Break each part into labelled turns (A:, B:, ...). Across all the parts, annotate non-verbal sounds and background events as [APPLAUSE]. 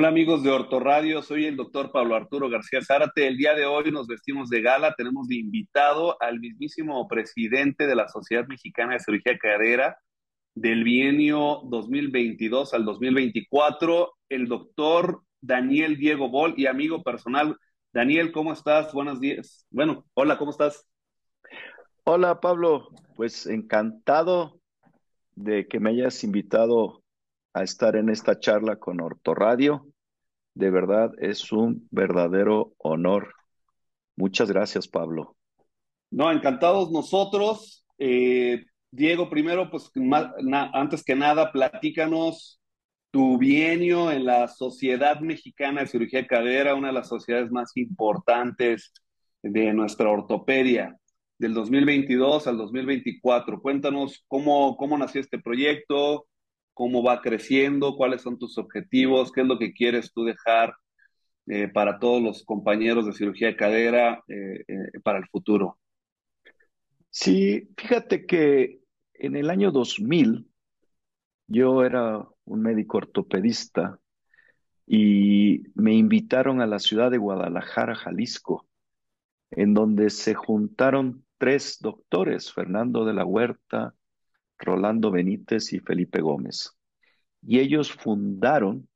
A: Hola amigos de Ortoradio, soy el doctor Pablo Arturo García Zárate. El día de hoy nos vestimos de gala, tenemos de invitado al mismísimo presidente de la Sociedad Mexicana de Cirugía Cadera del bienio 2022 al 2024, el doctor Daniel Diego Bol y amigo personal. Daniel, ¿cómo estás? Buenos días. Bueno, hola, ¿cómo estás?
B: Hola Pablo, pues encantado de que me hayas invitado a estar en esta charla con Ortoradio. De verdad es un verdadero honor. Muchas gracias, Pablo.
A: No, encantados nosotros. Eh, Diego, primero, pues antes que nada, platícanos tu bienio en la Sociedad Mexicana de Cirugía de Cadera, una de las sociedades más importantes de nuestra ortopedia, del 2022 al 2024. Cuéntanos cómo, cómo nació este proyecto, cómo va creciendo, cuáles son tus objetivos, qué es lo que quieres tú dejar eh, para todos los compañeros de cirugía de cadera eh, eh, para el futuro.
B: Sí, fíjate que en el año 2000 yo era un médico ortopedista y me invitaron a la ciudad de Guadalajara, Jalisco, en donde se juntaron tres doctores, Fernando de la Huerta, Rolando Benítez y Felipe Gómez. Y ellos fundaron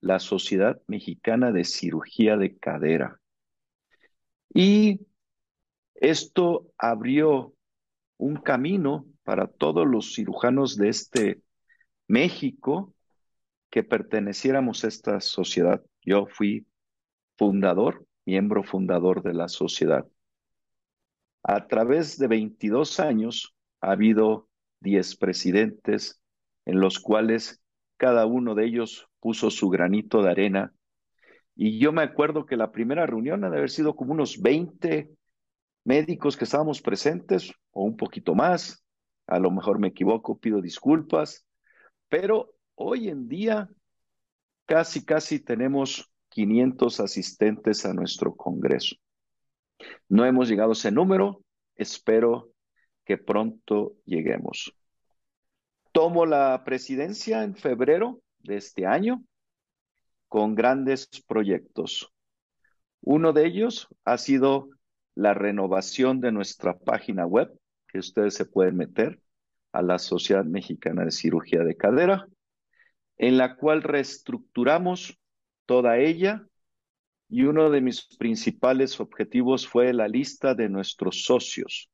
B: la Sociedad Mexicana de Cirugía de Cadera. Y esto abrió un camino para todos los cirujanos de este México que perteneciéramos a esta sociedad. Yo fui fundador, miembro fundador de la sociedad. A través de 22 años ha habido diez presidentes, en los cuales cada uno de ellos puso su granito de arena. Y yo me acuerdo que la primera reunión ha de haber sido como unos 20 médicos que estábamos presentes, o un poquito más. A lo mejor me equivoco, pido disculpas. Pero hoy en día casi, casi tenemos 500 asistentes a nuestro Congreso. No hemos llegado a ese número, espero que pronto lleguemos. Tomo la presidencia en febrero de este año con grandes proyectos. Uno de ellos ha sido la renovación de nuestra página web, que ustedes se pueden meter a la Sociedad Mexicana de Cirugía de Cadera, en la cual reestructuramos toda ella y uno de mis principales objetivos fue la lista de nuestros socios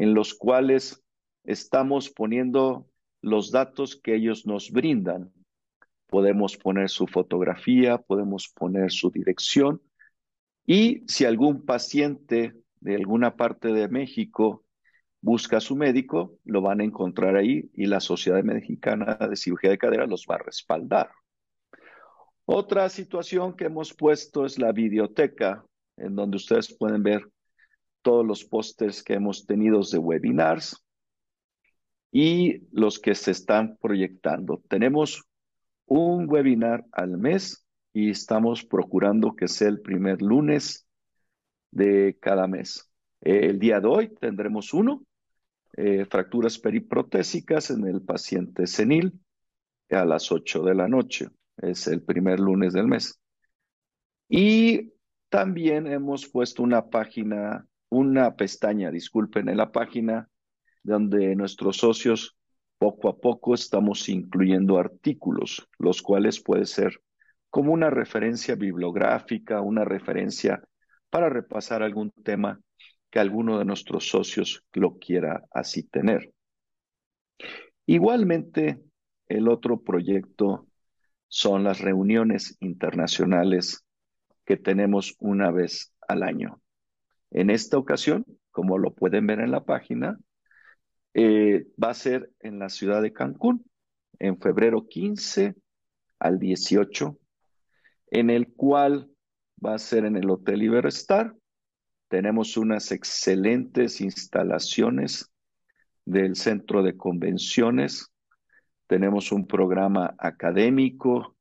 B: en los cuales estamos poniendo los datos que ellos nos brindan. Podemos poner su fotografía, podemos poner su dirección y si algún paciente de alguna parte de México busca a su médico, lo van a encontrar ahí y la Sociedad Mexicana de Cirugía de Cadera los va a respaldar. Otra situación que hemos puesto es la videoteca, en donde ustedes pueden ver todos los pósters que hemos tenido de webinars y los que se están proyectando. Tenemos un webinar al mes y estamos procurando que sea el primer lunes de cada mes. el día de hoy tendremos uno, eh, fracturas periprotésicas en el paciente senil a las 8 de la noche. Es el primer lunes del mes. Y también hemos puesto una página una pestaña, disculpen, en la página donde nuestros socios poco a poco estamos incluyendo artículos, los cuales puede ser como una referencia bibliográfica, una referencia para repasar algún tema que alguno de nuestros socios lo quiera así tener. Igualmente, el otro proyecto son las reuniones internacionales que tenemos una vez al año. En esta ocasión, como lo pueden ver en la página, eh, va a ser en la ciudad de Cancún, en febrero 15 al 18, en el cual va a ser en el Hotel Iberestar. Tenemos unas excelentes instalaciones del centro de convenciones. Tenemos un programa académico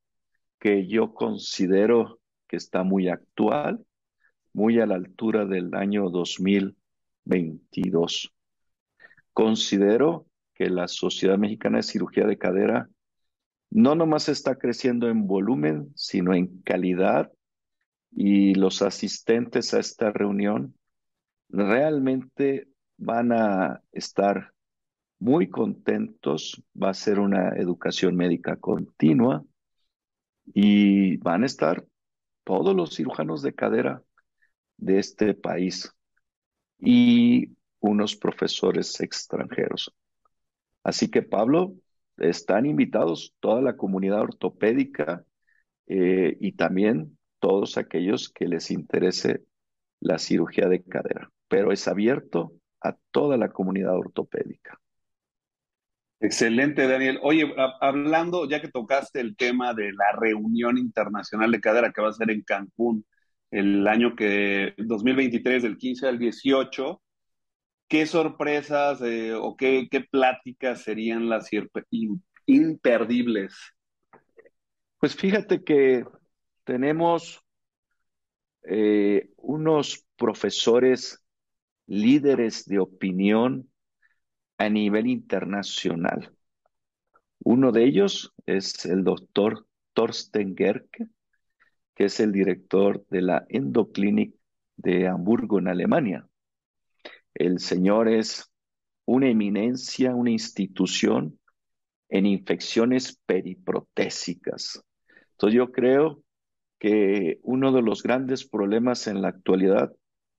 B: que yo considero que está muy actual muy a la altura del año 2022. Considero que la Sociedad Mexicana de Cirugía de Cadera no nomás está creciendo en volumen, sino en calidad y los asistentes a esta reunión realmente van a estar muy contentos, va a ser una educación médica continua y van a estar todos los cirujanos de cadera de este país y unos profesores extranjeros. Así que Pablo, están invitados toda la comunidad ortopédica eh, y también todos aquellos que les interese la cirugía de cadera, pero es abierto a toda la comunidad ortopédica.
A: Excelente, Daniel. Oye, hablando, ya que tocaste el tema de la reunión internacional de cadera que va a ser en Cancún el año que 2023, del 15 al 18, ¿qué sorpresas eh, o qué, qué, pláticas serían las imperdibles?
B: Pues fíjate que tenemos eh, unos profesores líderes de opinión a nivel internacional. Uno de ellos es el doctor Thorsten Gerke, que es el director de la Endoclinic de Hamburgo, en Alemania. El señor es una eminencia, una institución en infecciones periprotésicas. Entonces yo creo que uno de los grandes problemas en la actualidad,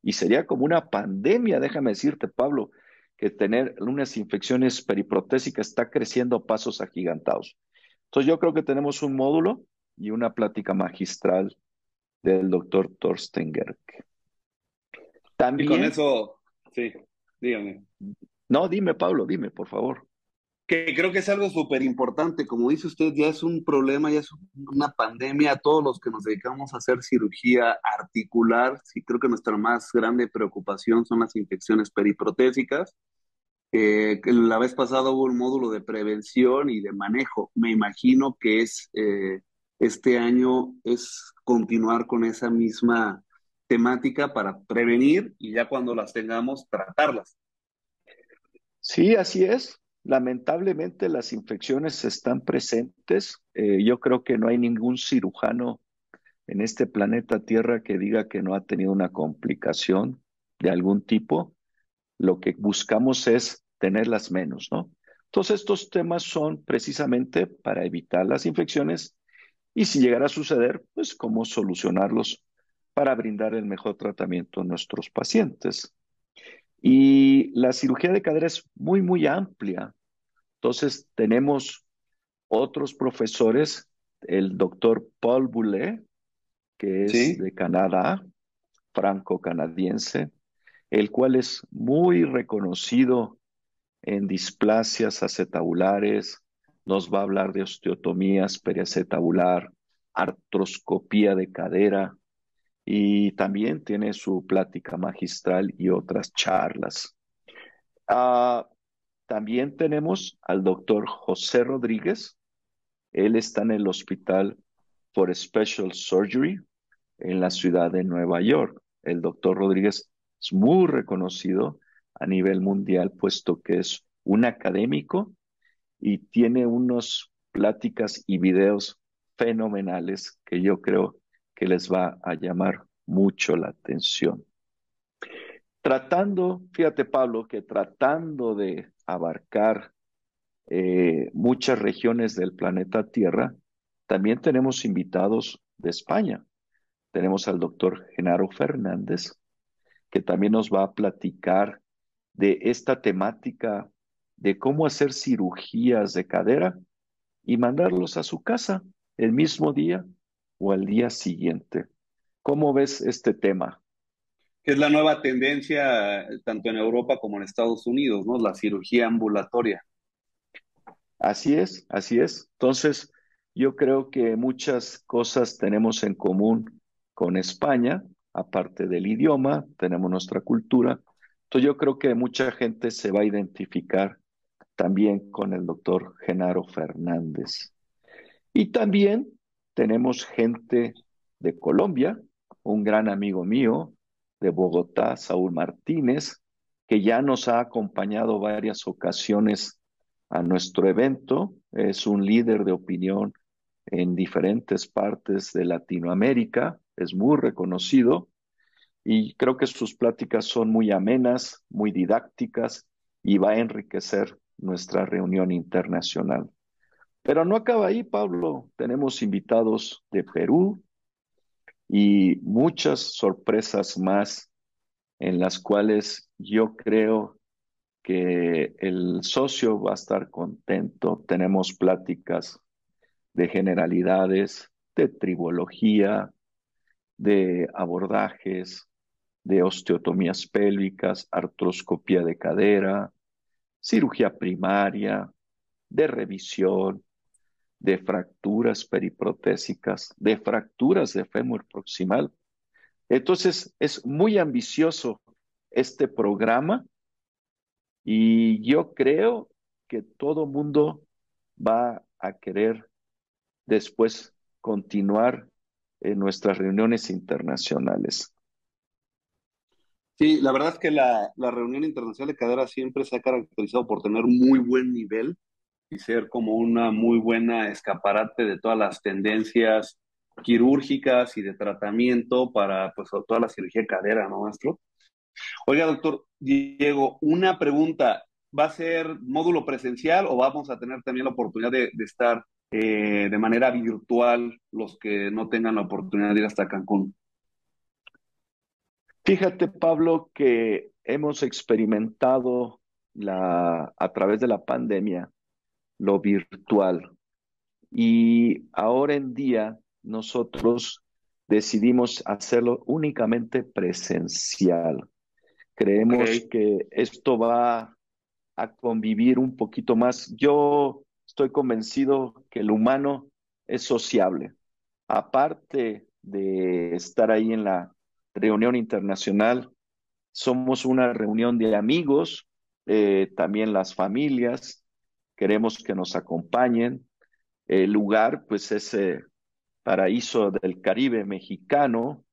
B: y sería como una pandemia, déjame decirte, Pablo, que tener unas infecciones periprotésicas está creciendo a pasos agigantados. Entonces yo creo que tenemos un módulo y una plática magistral del doctor Thorsten Gerke.
A: También, y con eso, sí, dígame.
B: No, dime, Pablo, dime, por favor
A: que creo que es algo súper importante. Como dice usted, ya es un problema, ya es una pandemia. Todos los que nos dedicamos a hacer cirugía articular, sí creo que nuestra más grande preocupación son las infecciones periprotésicas. Eh, la vez pasada hubo un módulo de prevención y de manejo. Me imagino que es eh, este año es continuar con esa misma temática para prevenir y ya cuando las tengamos, tratarlas.
B: Sí, así es. Lamentablemente las infecciones están presentes. Eh, yo creo que no hay ningún cirujano en este planeta Tierra que diga que no ha tenido una complicación de algún tipo. Lo que buscamos es tenerlas menos, ¿no? Entonces estos temas son precisamente para evitar las infecciones y si llegara a suceder, pues cómo solucionarlos para brindar el mejor tratamiento a nuestros pacientes. Y la cirugía de cadera es muy, muy amplia. Entonces, tenemos otros profesores, el doctor Paul Boulet, que es de Canadá, franco-canadiense, el cual es muy reconocido en displasias acetabulares, nos va a hablar de osteotomías periacetabular, artroscopía de cadera, y también tiene su plática magistral y otras charlas. Ah, también tenemos al doctor José Rodríguez. Él está en el Hospital for Special Surgery en la ciudad de Nueva York. El doctor Rodríguez es muy reconocido a nivel mundial, puesto que es un académico y tiene unas pláticas y videos fenomenales que yo creo que les va a llamar mucho la atención. Tratando, fíjate Pablo, que tratando de abarcar eh, muchas regiones del planeta Tierra, también tenemos invitados de España. Tenemos al doctor Genaro Fernández, que también nos va a platicar de esta temática de cómo hacer cirugías de cadera y mandarlos a su casa el mismo día o al día siguiente. ¿Cómo ves este tema?
A: Que es la nueva tendencia tanto en Europa como en Estados Unidos, ¿no? La cirugía ambulatoria.
B: Así es, así es. Entonces, yo creo que muchas cosas tenemos en común con España, aparte del idioma, tenemos nuestra cultura. Entonces, yo creo que mucha gente se va a identificar también con el doctor Genaro Fernández. Y también tenemos gente de Colombia, un gran amigo mío de Bogotá, Saúl Martínez, que ya nos ha acompañado varias ocasiones a nuestro evento. Es un líder de opinión en diferentes partes de Latinoamérica, es muy reconocido y creo que sus pláticas son muy amenas, muy didácticas y va a enriquecer nuestra reunión internacional. Pero no acaba ahí, Pablo. Tenemos invitados de Perú y muchas sorpresas más en las cuales yo creo que el socio va a estar contento. Tenemos pláticas de generalidades, de tribología, de abordajes, de osteotomías pélvicas, artroscopía de cadera, cirugía primaria, de revisión, de fracturas periprotésicas, de fracturas de fémur proximal. Entonces, es muy ambicioso este programa y yo creo que todo mundo va a querer después continuar en nuestras reuniones internacionales.
A: Sí, la verdad es que la, reunión internacional de cadera siempre se ha caracterizado por tener muy buen nivel y ser como una muy buena escaparate de todas las tendencias quirúrgicas y de tratamiento para pues toda la cirugía de cadera, ¿no, maestro? Oiga, doctor Diego, una pregunta. ¿Va a ser módulo presencial o vamos a tener también la oportunidad de, estar eh, de manera virtual los que no tengan la oportunidad de ir hasta Cancún?
B: Fíjate, Pablo, que hemos experimentado la, a través de la pandemia lo virtual y ahora en día nosotros decidimos hacerlo únicamente presencial. Creemos que esto va a convivir un poquito más. Yo estoy convencido que el humano es sociable. Aparte de estar ahí en la reunión internacional. Somos una reunión de amigos, eh, también las familias. Queremos que nos acompañen. El lugar, pues, es paraíso del Caribe mexicano,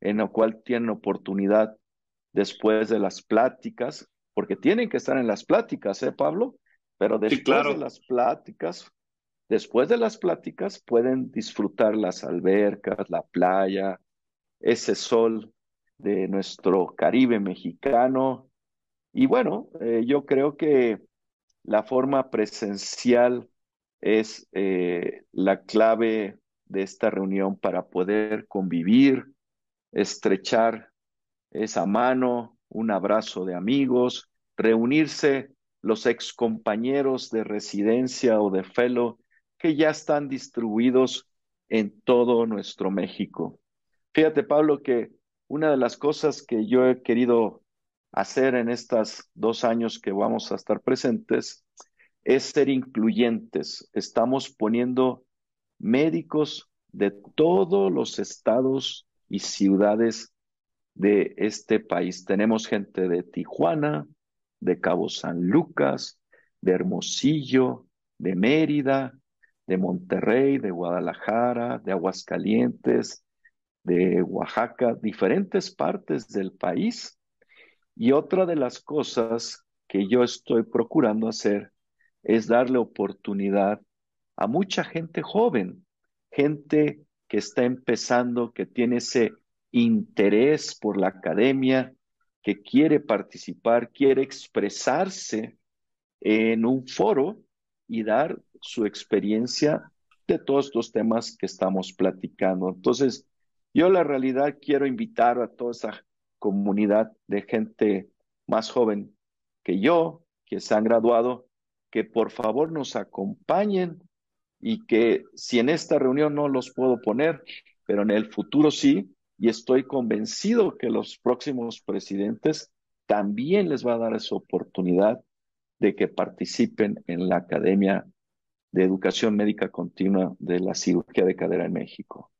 B: en el cual tienen oportunidad después de las pláticas, porque tienen que estar en las pláticas, ¿eh, Pablo? Pero después de las pláticas, después de las pláticas pueden disfrutar las albercas, la playa, ese sol de nuestro Caribe mexicano. Y bueno, eh, yo creo que la forma presencial es eh, la clave de esta reunión para poder convivir, estrechar esa mano, un abrazo de amigos, reunirse los ex compañeros de residencia o de fellow que ya están distribuidos en todo nuestro México. Fíjate, Pablo, que una de las cosas que yo he querido hacer en estos dos años que vamos a estar presentes es ser incluyentes. Estamos poniendo médicos de todos los estados y ciudades de este país. Tenemos gente de Tijuana, de Cabo San Lucas, de Hermosillo, de Mérida, de Monterrey, de Guadalajara, de Aguascalientes, de Oaxaca, diferentes partes del país. Y otra de las cosas que yo estoy procurando hacer es darle oportunidad a mucha gente joven, gente que está empezando, que tiene ese interés por la academia, que quiere participar, quiere expresarse en un foro y dar su experiencia de todos los temas que estamos platicando. Entonces, yo la realidad quiero invitar a toda esa comunidad de gente más joven que yo, que se han graduado, que por favor nos acompañen y que si en esta reunión no los puedo poner, pero en el futuro sí, y estoy convencido que los próximos presidentes también les va a dar esa oportunidad de que participen en la Academia de Educación Médica Continua de la Cirugía de Cadera en México.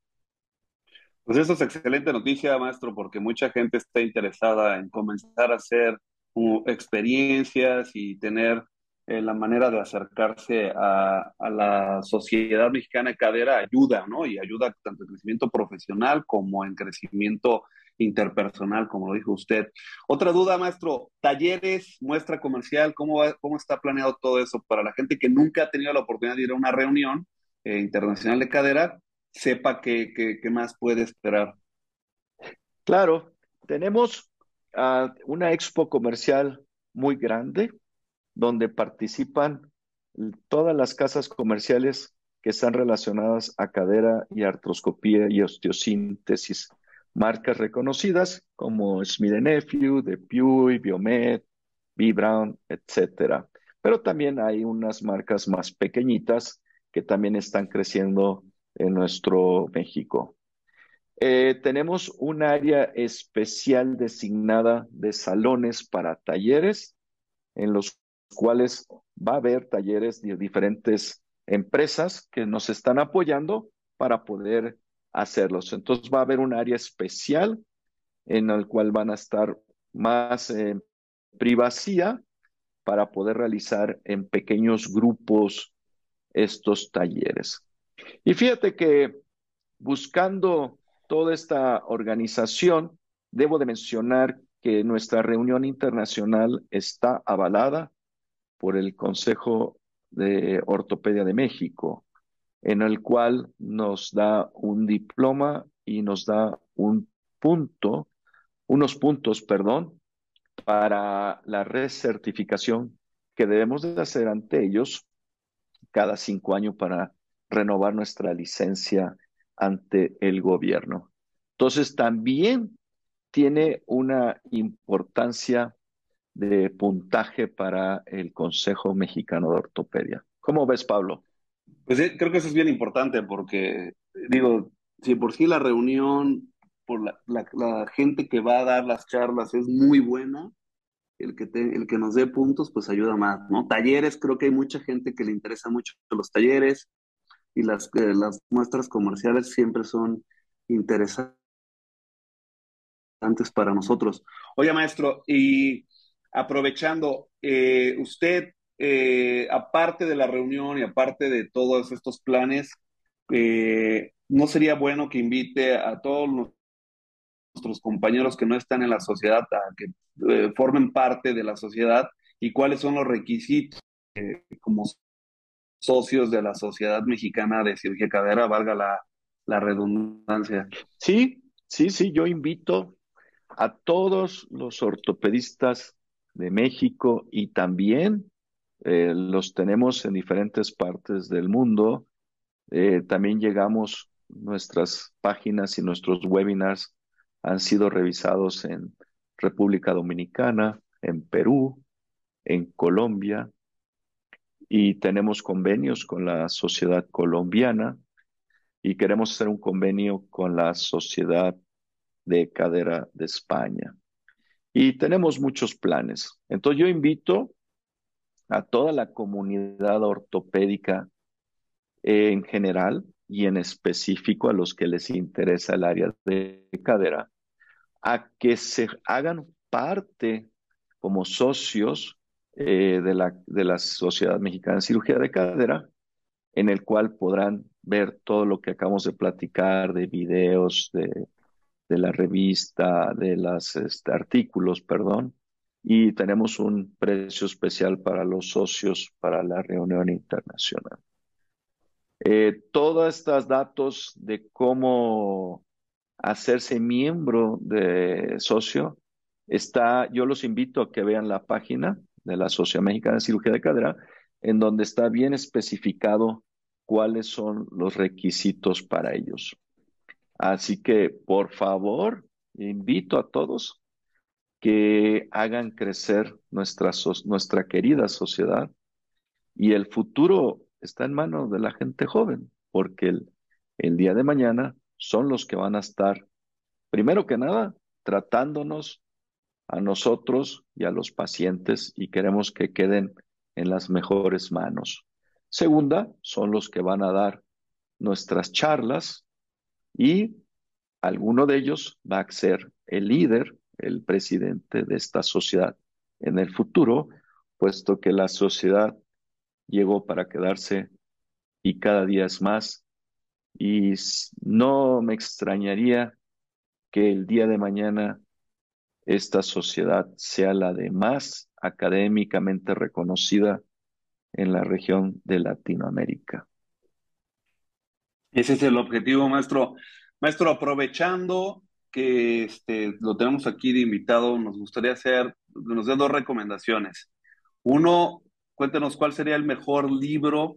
A: Pues eso es excelente noticia, maestro, porque mucha gente está interesada en comenzar a hacer experiencias y tener eh, la manera de acercarse a, la sociedad mexicana de cadera ayuda, ¿no? Y ayuda tanto en crecimiento profesional como en crecimiento interpersonal, como lo dijo usted. Otra duda, maestro, talleres, muestra comercial, ¿cómo, cómo está planeado todo eso para la gente que nunca ha tenido la oportunidad de ir a una reunión eh, internacional de cadera, sepa qué, qué, más puede esperar?
B: Claro, tenemos una expo comercial muy grande donde participan todas las casas comerciales que están relacionadas a cadera y artroscopía y osteosíntesis. Marcas reconocidas como Smith Nephew, DePuy, Biomed, B. Brown, etc. Pero también hay unas marcas más pequeñitas que también están creciendo en nuestro México. Eh, tenemos un área especial designada de salones para talleres, en los cuales va a haber talleres de diferentes empresas que nos están apoyando para poder hacerlos. Entonces va a haber un área especial en el cual van a estar más en privacidad para poder realizar en pequeños grupos estos talleres. Y fíjate que buscando toda esta organización, debo de mencionar que nuestra reunión internacional está avalada por el Consejo de Ortopedia de México, en el cual nos da un diploma y nos da un punto, unos puntos, perdón, para la recertificación que debemos de hacer ante ellos cada cinco años para renovar nuestra licencia ante el gobierno. Entonces, también tiene una importancia de puntaje para el Consejo Mexicano de Ortopedia. ¿Cómo ves, Pablo?
A: Pues creo que eso es bien importante porque, digo, si por sí la reunión, por la, gente que va a dar las charlas es muy buena, el que, el que nos dé puntos, pues ayuda más, ¿no? Talleres, creo que hay mucha gente que le interesa mucho los talleres y las, eh, las muestras comerciales siempre son interesantes para nosotros. Oye, maestro, y aprovechando, eh, usted, eh, aparte de la reunión y aparte de todos estos planes, eh, ¿no sería bueno que invite a todos nuestros compañeros que no están en la sociedad a que formen parte de la sociedad y cuáles son los requisitos como socios de la Sociedad Mexicana de Cirugía Cadera, valga la, redundancia?
B: Sí, sí, sí, yo invito a todos los ortopedistas de México y también eh, los tenemos en diferentes partes del mundo. Eh, también llegamos, nuestras páginas y nuestros webinars han sido revisados en República Dominicana, en Perú, en Colombia, y tenemos convenios con la sociedad colombiana y queremos hacer un convenio con la sociedad de cadera de España. Y tenemos muchos planes. Entonces yo invito a toda la comunidad ortopédica en general y en específico a los que les interesa el área de cadera, a que se hagan parte como socios eh, de, la, de la Sociedad Mexicana de Cirugía de Cadera, en el cual podrán ver todo lo que acabamos de platicar, de videos, de de la revista, de los este, artículos, perdón, y tenemos un precio especial para los socios para la reunión internacional. Eh, todos estos datos de cómo hacerse miembro de socio, está, yo los invito a que vean la página de la Sociedad Mexicana de Cirugía de Cadera, en donde está bien especificado cuáles son los requisitos para ellos. Así que, por favor, invito a todos que hagan crecer nuestra, querida sociedad y el futuro está en manos de la gente joven, porque el, el día de mañana son los que van a estar, primero que nada, tratándonos a nosotros y a los pacientes y queremos que queden en las mejores manos. Segunda, son los que van a dar nuestras charlas y alguno de ellos va a ser el líder, el presidente de esta sociedad en el futuro, puesto que la sociedad llegó para quedarse y cada día es más. Y no me extrañaría que el día de mañana esta sociedad sea la de más académicamente reconocida en la región de Latinoamérica.
A: Ese es el objetivo, maestro. Maestro, aprovechando que este, lo tenemos aquí de invitado, nos gustaría hacer, nos dé dos recomendaciones. Uno, cuéntenos cuál sería el mejor libro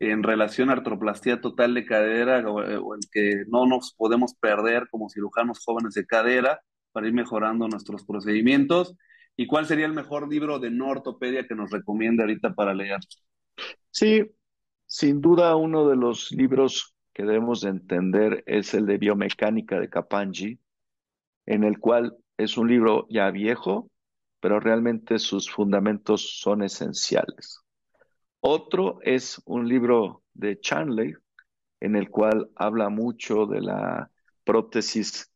A: en relación a artroplastía total de cadera o, o, el que no nos podemos perder como cirujanos jóvenes de cadera para ir mejorando nuestros procedimientos. ¿Y cuál sería el mejor libro de no ortopedia que nos recomienda ahorita para leer?
B: Sí, sin duda uno de los libros que debemos de entender es el de biomecánica de Capangi, en el cual es un libro ya viejo, pero realmente sus fundamentos son esenciales. Otro es un libro de Chanley, en el cual habla mucho de la prótesis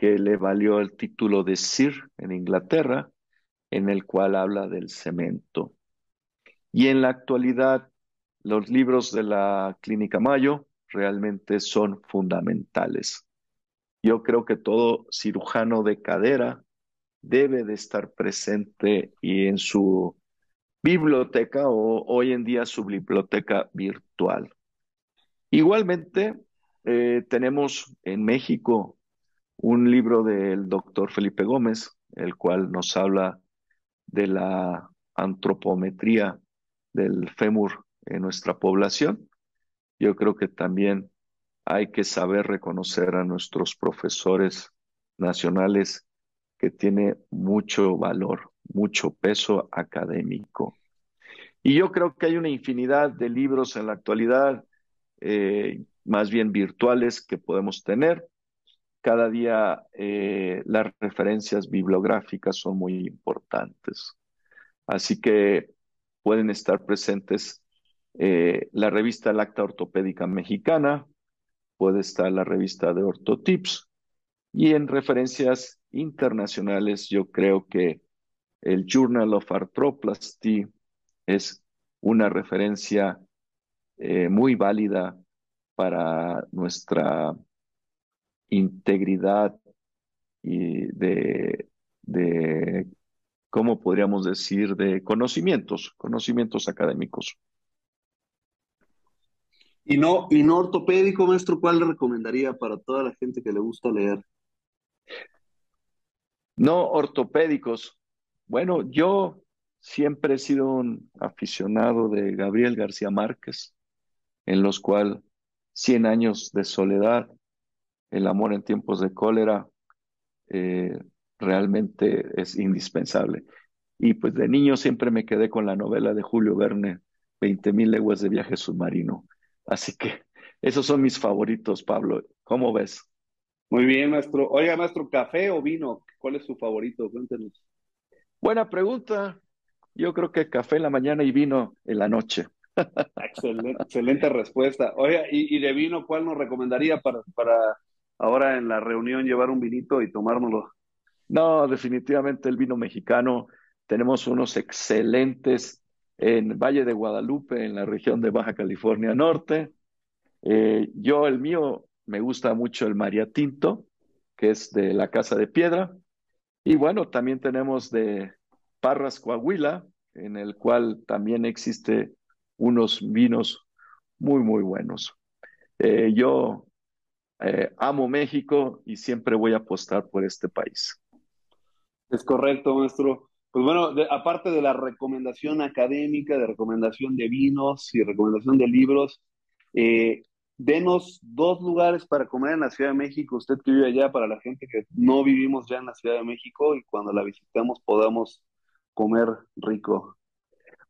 B: que le valió el título de Sir en Inglaterra, en el cual habla del cemento. Y en la actualidad, los libros de la Clínica Mayo realmente son fundamentales. Yo creo que todo cirujano de cadera debe de estar presente y en su biblioteca o hoy en día su biblioteca virtual. Igualmente, eh, tenemos en México un libro del doctor Felipe Gómez, el cual nos habla de la antropometría del fémur en nuestra población. Yo creo que también hay que saber reconocer a nuestros profesores nacionales que tiene mucho valor, mucho peso académico. Y yo creo que hay una infinidad de libros en la actualidad, eh, más bien virtuales, que podemos tener. Cada día eh, las referencias bibliográficas son muy importantes. Así que pueden estar presentes eh, la revista Lacta Ortopédica Mexicana, puede estar la revista de Ortotips y en referencias internacionales yo creo que el Journal of Arthroplasty es una referencia eh, muy válida para nuestra integridad y de, de, ¿cómo podríamos decir?, de conocimientos, conocimientos académicos.
A: Y no, y no ortopédico, maestro, ¿cuál le recomendaría para toda la gente que le gusta leer?
B: No ortopédicos. Bueno, yo siempre he sido un aficionado de Gabriel García Márquez, en los cuales Cien años de soledad, El amor en tiempos de cólera, eh, realmente es indispensable. Y pues de niño siempre me quedé con la novela de Julio Verne, Veinte mil leguas de viaje submarino. Así que esos son mis favoritos, Pablo. ¿Cómo ves?
A: Muy bien, maestro. Oiga, maestro, ¿café o vino? ¿Cuál es su favorito? Cuéntenos.
B: Buena pregunta. Yo creo que café en la mañana y vino en la noche.
A: Excelente, excelente respuesta. Oiga, y, y, de vino, ¿cuál nos recomendaría para, para ahora en la reunión llevar un vinito y tomárnoslo?
B: No, definitivamente el vino mexicano. Tenemos unos excelentes en Valle de Guadalupe, en la región de Baja California Norte. Eh, yo, el mío, me gusta mucho el María Tinto, que es de la Casa de Piedra. Y bueno, también tenemos de Parras Coahuila, en el cual también existe unos vinos muy, muy buenos. Eh, yo eh, amo México y siempre voy a apostar por este país.
A: Es correcto, maestro. Pues bueno, de, aparte de la recomendación académica, de recomendación de vinos y recomendación de libros, eh, denos dos lugares para comer en la Ciudad de México, usted que vive allá, para la gente que no vivimos ya en la Ciudad de México y cuando la visitamos podamos comer rico.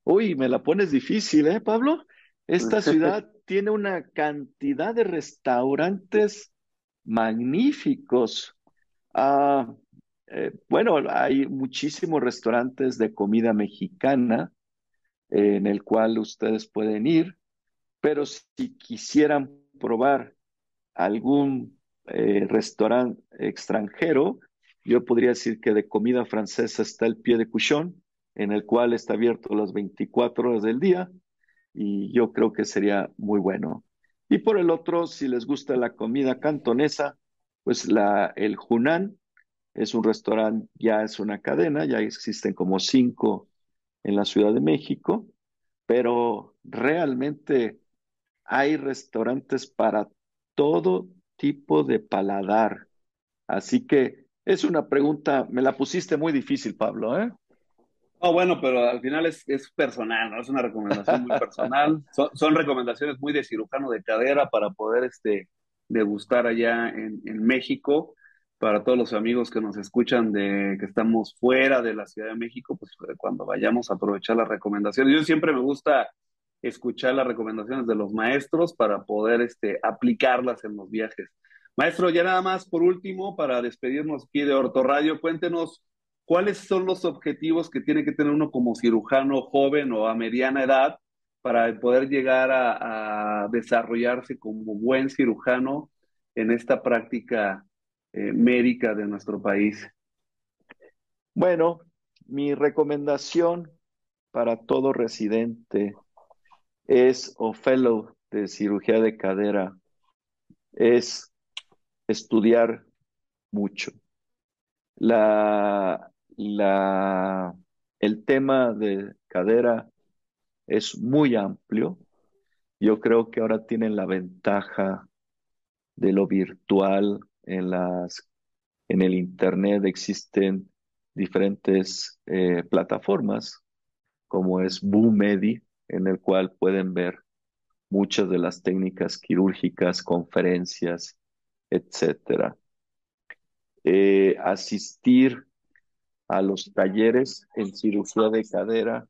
B: Uy, me la pones difícil, ¿eh, Pablo? Esta [LAUGHS] ciudad tiene una cantidad de restaurantes magníficos. Ah, eh, bueno, hay muchísimos restaurantes de comida mexicana eh, en el cual ustedes pueden ir, pero si quisieran probar algún eh, restaurante extranjero, yo podría decir que de comida francesa está el pie de cuchón, en el cual está abierto las 24 horas del día y yo creo que sería muy bueno. Y por el otro, si les gusta la comida cantonesa, pues la, el Hunan es un restaurante, ya es una cadena, ya existen como cinco en la Ciudad de México, pero realmente hay restaurantes para todo tipo de paladar. Así que es una pregunta, me la pusiste muy difícil, Pablo, ¿eh?
A: No, bueno, pero al final es, es personal, ¿no? Es una recomendación muy personal. [LAUGHS] Son, recomendaciones muy de cirujano de cadera para poder este, degustar allá en, en, México. Para todos los amigos que nos escuchan de que estamos fuera de la Ciudad de México, pues cuando vayamos a aprovechar las recomendaciones. Yo siempre me gusta escuchar las recomendaciones de los maestros para poder este, aplicarlas en los viajes. Maestro, ya nada más por último, para despedirnos aquí de Radio, cuéntenos cuáles son los objetivos que tiene que tener uno como cirujano joven o a mediana edad para poder llegar a, desarrollarse como buen cirujano en esta práctica eh, médica de nuestro país.
B: Bueno, mi recomendación para todo residente es o fellow de cirugía de cadera es estudiar mucho. La, la, el tema de cadera es muy amplio. Yo creo que ahora tienen la ventaja de lo virtual en las en el internet existen diferentes eh, plataformas como es BooMedi en el cual pueden ver muchas de las técnicas quirúrgicas, conferencias, etcétera. Eh, asistir a los talleres en cirugía de cadera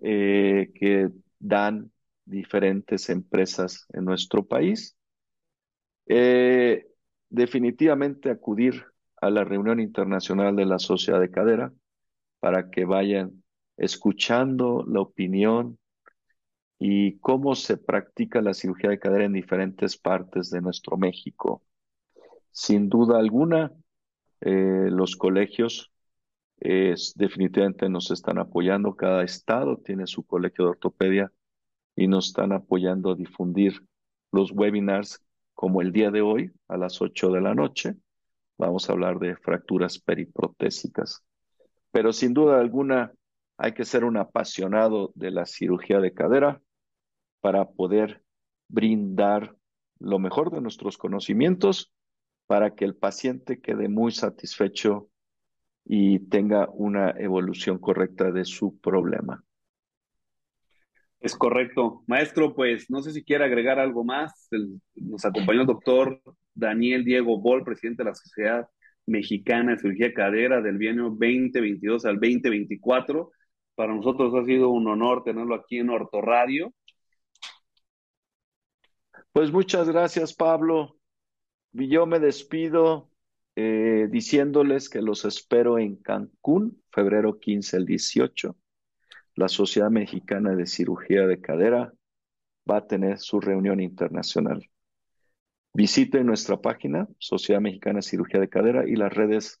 B: eh, que dan diferentes empresas en nuestro país. Eh, definitivamente acudir a la reunión internacional de la Sociedad de Cadera para que vayan escuchando la opinión y cómo se practica la cirugía de cadera en diferentes partes de nuestro México. Sin duda alguna, eh, los colegios definitivamente nos están apoyando. Cada estado tiene su colegio de ortopedia y nos están apoyando a difundir los webinars como el día de hoy a las 8 de la noche. Vamos a hablar de fracturas periprotésicas. Pero sin duda alguna hay que ser un apasionado de la cirugía de cadera para poder brindar lo mejor de nuestros conocimientos para que el paciente quede muy satisfecho y tenga una evolución correcta de su problema.
A: Es correcto. Maestro, pues no sé si quiere agregar algo más. nos acompañó el doctor Daniel Diego Bol, presidente de la Sociedad Mexicana de Cirugía Cadera del bienio 2022 al 2024. Para nosotros ha sido un honor tenerlo aquí en Orto Radio
B: pues muchas gracias, Pablo. Yo me despido eh, diciéndoles que los espero en Cancún, febrero 15 al 18. La Sociedad Mexicana de Cirugía de Cadera va a tener su reunión internacional. Visiten nuestra página, Sociedad Mexicana de Cirugía de Cadera, y las redes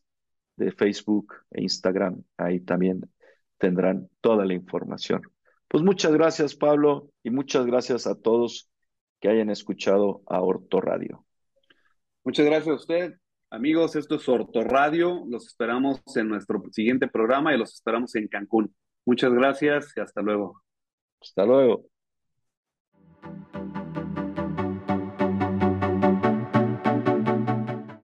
B: de Facebook e Instagram. Ahí también tendrán toda la información. Pues muchas gracias, Pablo, y muchas gracias a todos que hayan escuchado a Orto Radio.
A: Muchas gracias a usted. Amigos, esto es Orto Radio. Los esperamos en nuestro siguiente programa y los esperamos en Cancún. Muchas gracias y hasta luego.
B: Hasta luego.